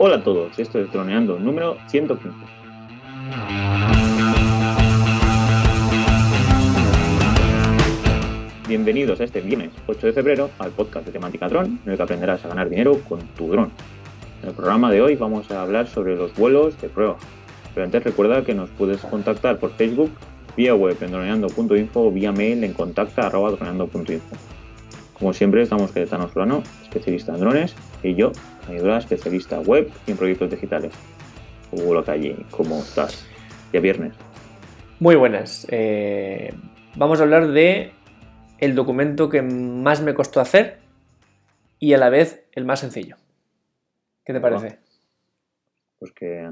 Hola a todos, esto es Droneando número 115. Bienvenidos a este viernes 8 de febrero al podcast de temática dron, en el que aprenderás a ganar dinero con tu dron. En el programa de hoy vamos a hablar sobre los vuelos de prueba. Pero antes recuerda que nos puedes contactar por Facebook, vía web en droneando.info o vía mail en contacta.droneando.info. Como siempre, estamos Cayetano Solano, especialista en drones, y yo, ayuda especialista web y en proyectos digitales. Hugo Calle, ¿cómo estás? Ya viernes. Muy buenas. Eh, vamos a hablar de el documento que más me costó hacer y a la vez el más sencillo. ¿Qué te parece? Pues que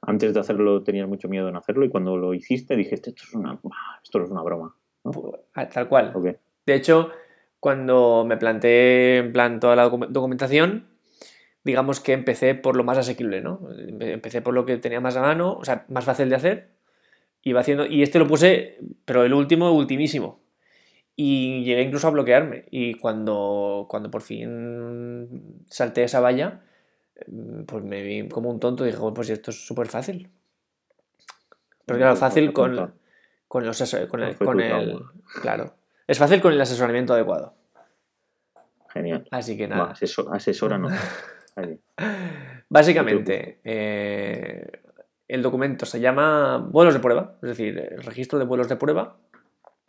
antes de hacerlo tenías mucho miedo en hacerlo y cuando lo hiciste dijiste esto es una, esto es una broma. Ah, tal cual. De hecho, cuando me planteé en plan toda la documentación, digamos que empecé por lo más asequible, ¿no? Empecé por lo que tenía más a mano, o sea, más fácil de hacer. Iba haciendo, y este lo puse, pero el último, ultimísimo. Y llegué incluso a bloquearme. Y cuando, cuando por fin salté esa valla, pues me vi como un tonto y dije, pues esto es súper fácil. Pero claro, fácil con, con, los, con el, con el claro, es fácil con el asesoramiento adecuado. Genial. Así que nada. asesora no. Básicamente, eh, el documento se llama vuelos de prueba, es decir, el registro de vuelos de prueba.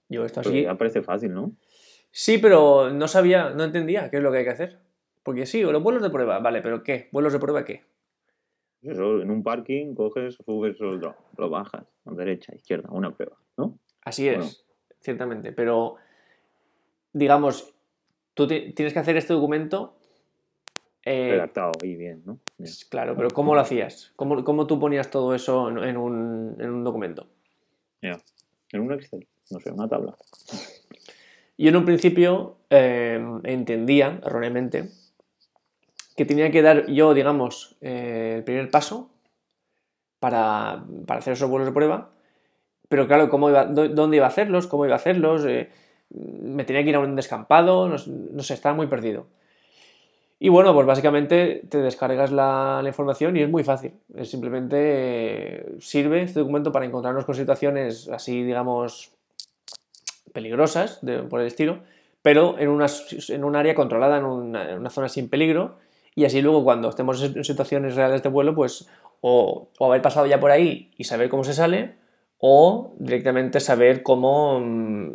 Yo esto así. Ya parece fácil, ¿no? Sí, pero no sabía, no entendía qué es lo que hay que hacer. Porque sí, los vuelos de prueba, vale, pero ¿qué? ¿Vuelos de prueba qué? Eso, en un parking coges, subes lo, lo bajas, a derecha, izquierda, una prueba, ¿no? Así es, ciertamente, pero digamos, tú tienes que hacer este documento. Eh, Redactado y bien, ¿no? Claro, pero ¿cómo lo hacías? ¿Cómo, cómo tú ponías todo eso en, un, en un, documento? Ya, en un Excel, no sé, una tabla. Yo en un principio eh, entendía erróneamente que tenía que dar yo, digamos, eh, el primer paso para, para, hacer esos vuelos de prueba, pero claro, ¿cómo iba, ¿dónde iba a hacerlos? ¿Cómo iba a hacerlos? Eh, me tenía que ir a un descampado, no, sé, estaba muy perdido. Y bueno, pues básicamente te descargas la, información y es muy fácil. Es simplemente sirve este documento para encontrarnos con situaciones así, digamos, peligrosas por el estilo, pero en, una, en un área controlada, en una, zona sin peligro. Y así luego cuando estemos en situaciones reales de vuelo, pues o haber pasado ya por ahí y saber cómo se sale, o directamente saber cómo, mm,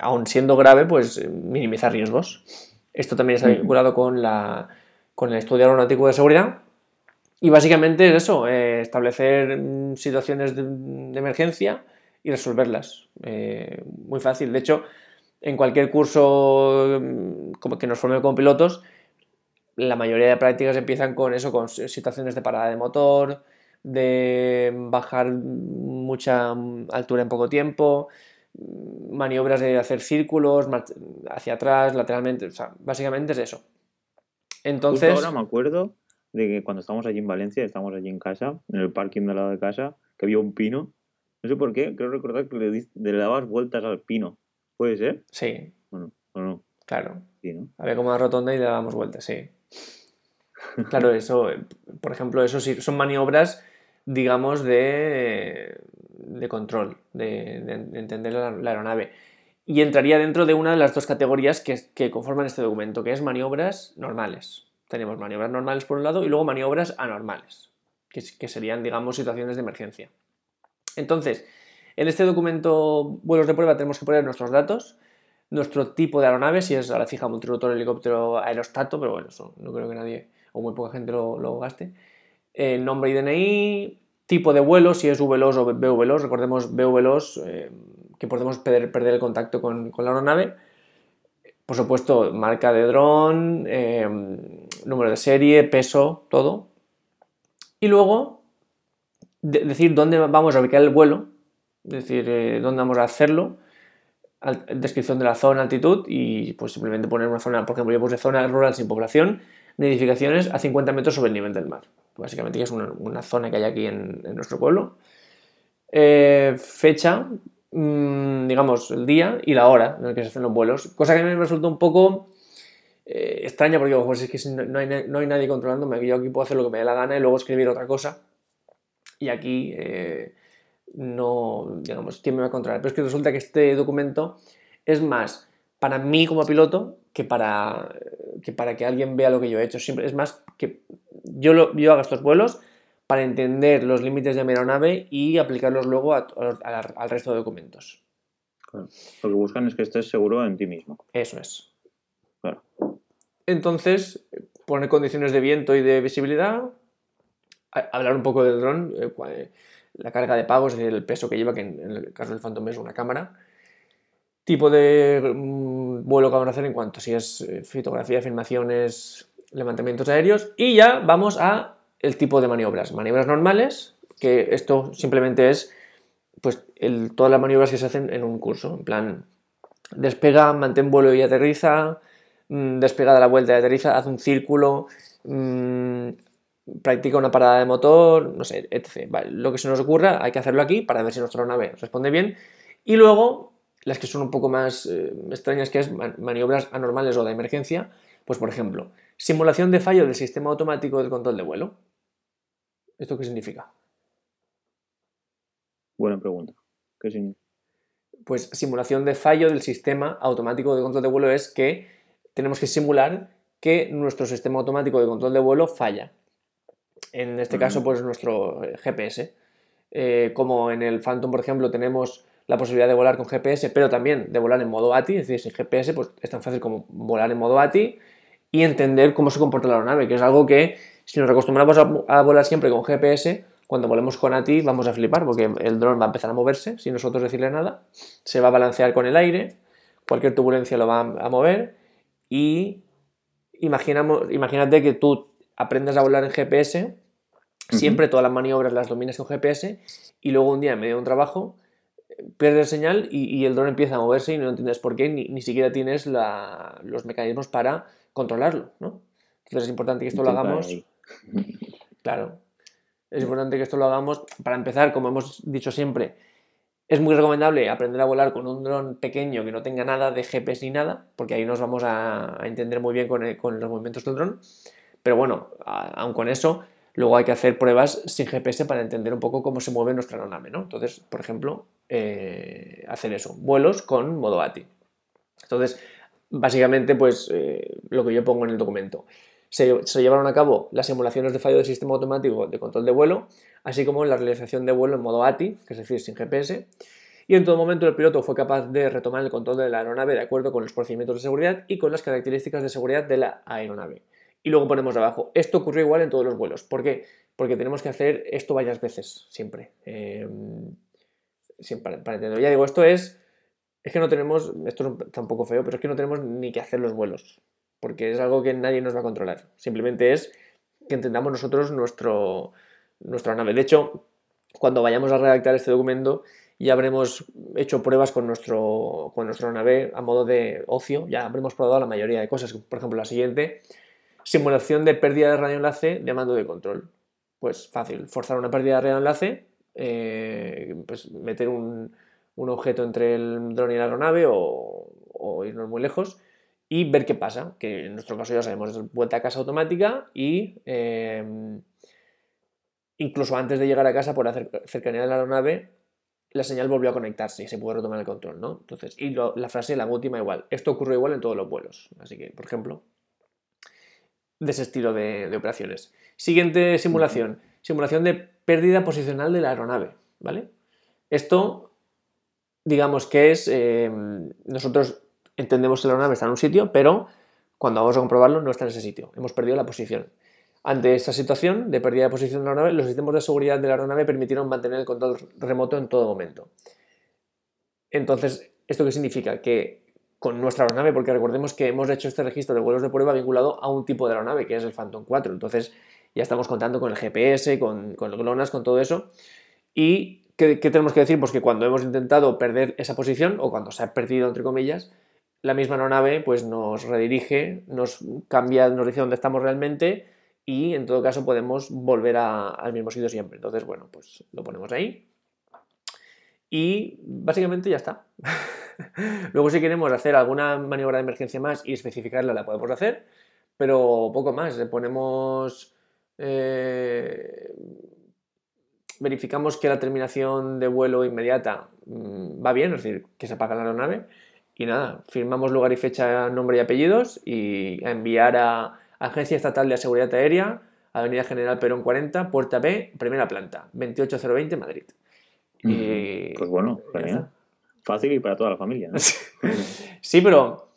aun siendo grave, pues minimizar riesgos. Esto también está vinculado con, la, con el estudio aeronáutico de seguridad. Y básicamente es eso, eh, establecer mm, situaciones de, emergencia y resolverlas. Eh, muy fácil. De hecho, en cualquier curso mm, como que nos forme con pilotos, la mayoría de prácticas empiezan con eso, con situaciones de parada de motor, de bajar mucha altura en poco tiempo, maniobras de hacer círculos hacia atrás, lateralmente, o sea, básicamente es eso. Entonces... ahora me acuerdo de que cuando estábamos allí en Valencia, estábamos allí en casa, en el parking de al lado de casa, que había un pino. No sé por qué, creo recordar que le, dabas vueltas al pino. ¿Puede ser? Sí. Bueno, o no. Claro. Había como una rotonda y le dábamos vueltas, sí. Claro, eso, por ejemplo, eso sí, son maniobras digamos, de, control, de, entender la, aeronave. Y entraría dentro de una de las dos categorías que, conforman este documento, que es maniobras normales. Tenemos maniobras normales por un lado y luego maniobras anormales, que, que serían, digamos, situaciones de emergencia. Entonces, en este documento vuelos de prueba tenemos que poner nuestros datos, nuestro tipo de aeronave, si es a la fija, multirotor, helicóptero, aerostato, pero bueno, eso no creo que nadie o muy poca gente lo, lo gaste nombre y DNI, tipo de vuelo, si es VLOS o BVLOS, recordemos BVLOS, eh, que podemos perder, el contacto con, la aeronave. Por supuesto, marca de dron, eh, número de serie, peso, todo. Y luego, decir dónde vamos a ubicar el vuelo, es decir, eh, dónde vamos a hacerlo, descripción de la zona, altitud y pues simplemente poner una zona, por ejemplo, yo puse zona rural sin población, nidificaciones a 50 metros sobre el nivel del mar básicamente que es una, zona que hay aquí en, nuestro pueblo. Eh, fecha, mm, digamos, el día y la hora en la que se hacen los vuelos, cosa que a mí me resulta un poco eh, extraña porque pues es que no hay, no hay, nadie controlándome, yo aquí puedo hacer lo que me dé la gana y luego escribir otra cosa. Y aquí eh, no, digamos, ¿quién me va a controlar? Pero es que resulta que este documento es más para mí como piloto que para que, para que alguien vea lo que yo he hecho. Siempre es más que yo, lo, yo hago estos vuelos para entender los límites de mi aeronave y aplicarlos luego al resto de documentos. Lo que buscan es que estés seguro en ti mismo. Eso es. Entonces, poner condiciones de viento y de visibilidad, hablar un poco del dron, eh, eh, la carga de pagos, es decir, el peso que lleva, que en, el caso del Phantom es una cámara, tipo de mm, vuelo que vamos a hacer en cuanto si es eh, fotografía, filmaciones, levantamientos aéreos, y ya vamos a el tipo de maniobras. Maniobras normales, que esto simplemente es pues todas las maniobras que se hacen en un curso, en plan despega, mantén vuelo y aterriza, mm, despega de la vuelta y aterriza, haz un círculo, mm, practica una parada de motor, no sé, etc. lo que se nos ocurra hay que hacerlo aquí para ver si nuestra nave responde bien. Y luego, las que son un poco más eh, extrañas, que es maniobras anormales o de emergencia, pues por ejemplo, simulación de fallo del sistema automático del control de vuelo. ¿Esto qué significa? Buena pregunta. ¿Qué significa? Pues simulación de fallo del sistema automático de control de vuelo es que tenemos que simular que nuestro sistema automático de control de vuelo falla. En este caso, pues nuestro eh, GPS. Eh, como en el Phantom, por ejemplo, tenemos la posibilidad de volar con GPS, pero también de volar en modo ATI, es decir, sin GPS, pues es tan fácil como volar en modo ATI y entender cómo se comporta la aeronave, que es algo que si nos acostumbramos a, volar siempre con GPS, cuando volemos con ATI vamos a flipar porque el dron va a empezar a moverse sin nosotros decirle nada, se va a balancear con el aire, cualquier turbulencia lo va a mover y imaginamos, imagínate que tú aprendes a volar en GPS, siempre todas las maniobras las dominas con GPS y luego un día en medio de un trabajo pierdes señal y, el dron empieza a moverse y no entiendes por qué, ni, ni siquiera tienes los mecanismos para controlarlo, ¿no? Entonces es importante que esto lo hagamos Claro. Es importante que esto lo hagamos. Para empezar, como hemos dicho siempre, es muy recomendable aprender a volar con un dron pequeño que no tenga nada de GPS ni nada, porque ahí nos vamos a, entender muy bien con, los movimientos del dron. Pero bueno, aun con eso, luego hay que hacer pruebas sin GPS para entender un poco cómo se mueve nuestra aeronave, ¿no? Entonces, por ejemplo, eh, hacer eso, vuelos con modo ATI. Entonces, básicamente, pues eh, lo que yo pongo en el documento se, llevaron a cabo las simulaciones de fallo del sistema automático de control de vuelo, así como la realización de vuelo en modo ATI, que es decir, sin GPS, y en todo momento el piloto fue capaz de retomar el control de la aeronave de acuerdo con los procedimientos de seguridad y con las características de seguridad de la aeronave. Y luego ponemos abajo, esto ocurrió igual en todos los vuelos. ¿Por qué? Porque tenemos que hacer esto varias veces, siempre. Em, siempre para, entender. Ya digo, esto es, es que no tenemos, esto está un poco feo, pero es que no tenemos ni que hacer los vuelos porque es algo que nadie nos va a controlar. Simplemente es que entendamos nosotros nuestro, nuestra nave. De hecho, cuando vayamos a redactar este documento, ya habremos hecho pruebas con, nuestro, con nuestra nave a modo de ocio, ya habremos probado la mayoría de cosas. Por ejemplo, la siguiente, simulación de pérdida de radioenlace de mando de control. Pues fácil, forzar una pérdida de radioenlace, eh, pues meter un, objeto entre el dron y la aeronave o, irnos muy lejos y ver qué pasa, que en nuestro caso ya sabemos, es vuelta a casa automática y em, incluso antes de llegar a casa por hacer cercanía de la aeronave, la señal volvió a conectarse y se pudo retomar el control, ¿no? Entonces, y la frase, la última igual, esto ocurre igual en todos los vuelos, así que, por ejemplo, de ese estilo de, operaciones. Siguiente simulación, simulación de pérdida posicional de la aeronave, ¿vale? Esto, digamos que es, em, nosotros entendemos que la aeronave está en un sitio, pero cuando vamos a comprobarlo no está en ese sitio. Hemos perdido la posición. Ante esta situación de pérdida de posición de la aeronave, los sistemas de seguridad de la aeronave permitieron mantener el control remoto en todo momento. Entonces, ¿esto qué significa? Que con nuestra aeronave, porque recordemos que hemos hecho este registro de vuelos de prueba vinculado a un tipo de aeronave, que es el Phantom 4. Entonces, ya estamos contando con el GPS, con, con el GLONASS, con todo eso. ¿Y qué, tenemos que decir? Pues que cuando hemos intentado perder esa posición, o cuando se ha perdido, entre comillas, la misma aeronave pues nos redirige, nos cambia, nos dice dónde estamos realmente y en todo caso podemos volver al mismo sitio siempre. Entonces, bueno, pues lo ponemos ahí. Y básicamente ya está. Luego si queremos hacer alguna maniobra de emergencia más y especificarla, la podemos hacer, pero poco más. Le ponemos... Eh, verificamos que la terminación de vuelo inmediata mm, va bien, es decir, que se apaga la aeronave. Y nada, firmamos lugar y fecha, nombre y apellidos y a enviar a Agencia Estatal de Seguridad Aérea, Avenida General Perón 40, Puerta B, primera planta, 28020 Madrid. Y... Pues bueno, fácil y para toda la familia. sí, pero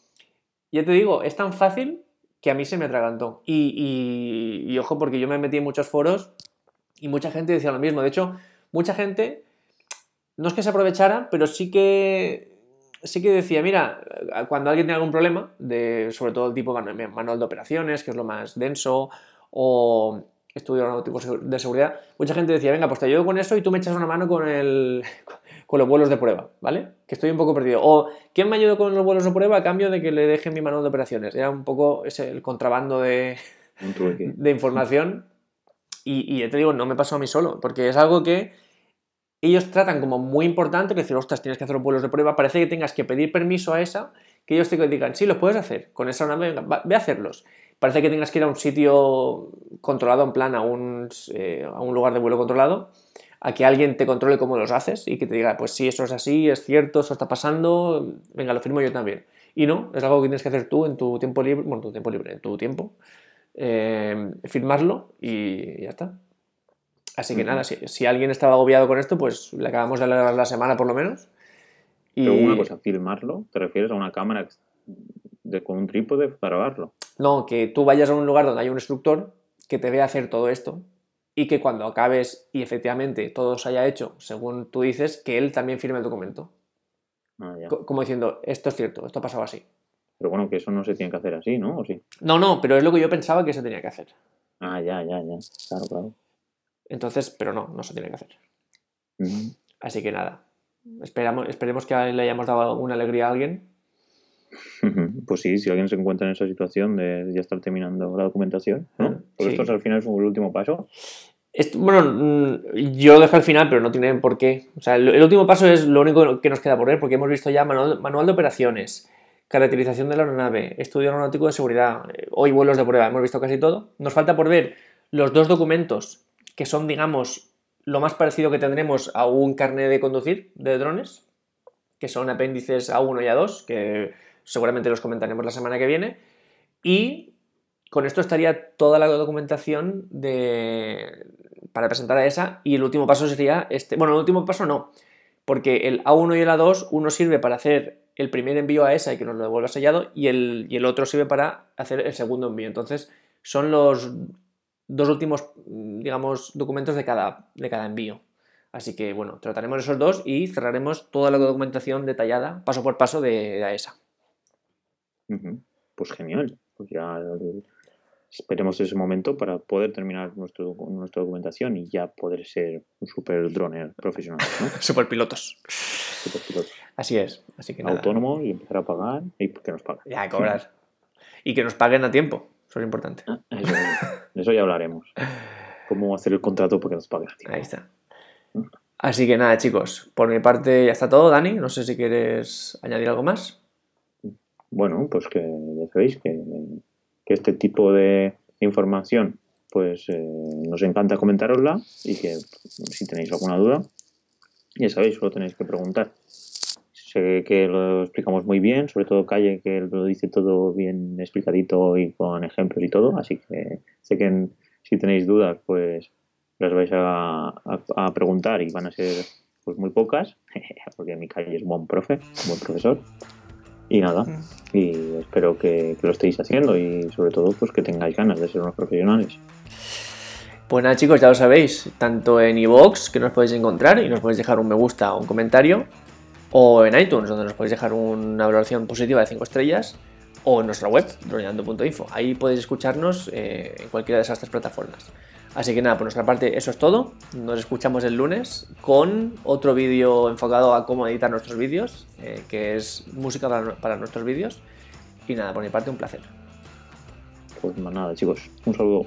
ya te digo, es tan fácil que a mí se me atragantó. Y, y, ojo, porque yo me metí en muchos foros y mucha gente decía lo mismo. De hecho, mucha gente, no es que se aprovechara, pero sí que sí que decía, mira, cuando alguien tiene algún problema, de, sobre todo el tipo manual de operaciones, que es lo más denso, o estudio aeronáutico de seguridad, mucha gente decía, venga, pues te ayudo con eso y tú me echas una mano con, el, con los vuelos de prueba, ¿vale? Que estoy un poco perdido. O, ¿quién me ayuda con los vuelos de prueba a cambio de que le deje mi manual de operaciones? Era un poco ese, el contrabando de, de información. Y, y ya te digo, no me pasó a mí solo, porque es algo que ellos tratan como muy importante, que decir, ostras, tienes que hacer los vuelos de prueba, parece que tengas que pedir permiso a esa, que ellos te digan, sí, los puedes hacer, con esa nave, ve a hacerlos. Parece que tengas que ir a un sitio controlado, en plan, a un, eh, a un lugar de vuelo controlado, a que alguien te controle cómo los haces y que te diga, pues sí, eso es así, es cierto, eso está pasando, venga, lo firmo yo también. Y no, es algo que tienes que hacer tú en tu tiempo libre, bueno, tu tiempo libre, en tu tiempo, eh, firmarlo y ya está. Así que nada, si, alguien estaba agobiado con esto, pues le acabamos de alargar la semana por lo menos. Y... Pero una cosa, filmarlo, ¿te refieres a una cámara de, con un trípode para grabarlo? No, que tú vayas a un lugar donde hay un instructor que te vea hacer todo esto y que cuando acabes y efectivamente todo se haya hecho según tú dices, que él también firme el documento. Ah, como diciendo, esto es cierto, esto ha pasado así. Pero bueno, que eso no se tiene que hacer así, ¿no? ¿O sí? No, no, pero es lo que yo pensaba que se tenía que hacer. Ah, ya, ya, ya. Claro, claro. Entonces, pero no, no se tiene que hacer. Así que nada, esperamos, esperemos que le hayamos dado una alegría a alguien. Pues sí, si alguien se encuentra en esa situación de ya estar terminando la documentación, ¿no? Porque esto al final es el último paso. bueno, mm, yo lo dejo al final, pero no tiene por qué. O sea, el, último paso es lo único que nos queda por ver, porque hemos visto ya manual, manual de operaciones, caracterización de la aeronave, estudio aeronáutico de seguridad, eh, hoy vuelos de prueba, hemos visto casi todo. Nos falta por ver los dos documentos que son, digamos, lo más parecido que tendremos a un carnet de conducir de drones, que son apéndices A1 y A2, que seguramente los comentaremos la semana que viene. Y con esto estaría toda la documentación de, para presentar a esa. Y el último paso sería este. Bueno, el último paso no, porque el A1 y el A2, uno sirve para hacer el primer envío a esa y que nos lo devuelva sellado, y el, y el otro sirve para hacer el segundo envío. Entonces, son los dos últimos, digamos, documentos de cada, de cada envío. Así que, bueno, trataremos esos dos y cerraremos toda la documentación detallada, paso por paso, de, AESA. Pues genial. Pues ya esperemos ese momento para poder terminar nuestro, nuestra documentación y ya poder ser un super droner profesional. ¿no? super pilotos. Así es. Así que Autónomo y empezar a pagar y que nos paguen. Ya, cobrar. y que nos paguen a tiempo. Eso es importante. Ah, de eso ya hablaremos. Cómo hacer el contrato para que nos paguen. Ahí está. Así que nada, chicos. Por mi parte ya está todo, Dani. No sé si quieres añadir algo más. Bueno, pues que ya sabéis que, este tipo de información pues eh, nos encanta comentarosla y que si tenéis alguna duda, ya sabéis, solo tenéis que preguntar. Sé que lo explicamos muy bien, sobre todo Calle, que lo dice todo bien explicadito y con ejemplos y todo, así que sé que si tenéis dudas, pues las vais a, preguntar y van a ser pues muy pocas, porque mi Calle es buen profe, buen profesor. Y nada, y espero que, lo estéis haciendo y sobre todo pues que tengáis ganas de ser unos profesionales. Pues nada chicos, ya lo sabéis, tanto en iVoox que nos podéis encontrar y nos podéis dejar un me gusta o un comentario, o en iTunes, donde nos podéis dejar una valoración positiva de 5 estrellas, o en nuestra web, droneando.info. Ahí podéis escucharnos eh, en cualquiera de esas tres plataformas. Así que nada, por nuestra parte eso es todo. Nos escuchamos el lunes con otro vídeo enfocado a cómo editar nuestros vídeos, eh, que es música para, para nuestros vídeos. Y nada, por mi parte un placer. Pues nada chicos, un saludo.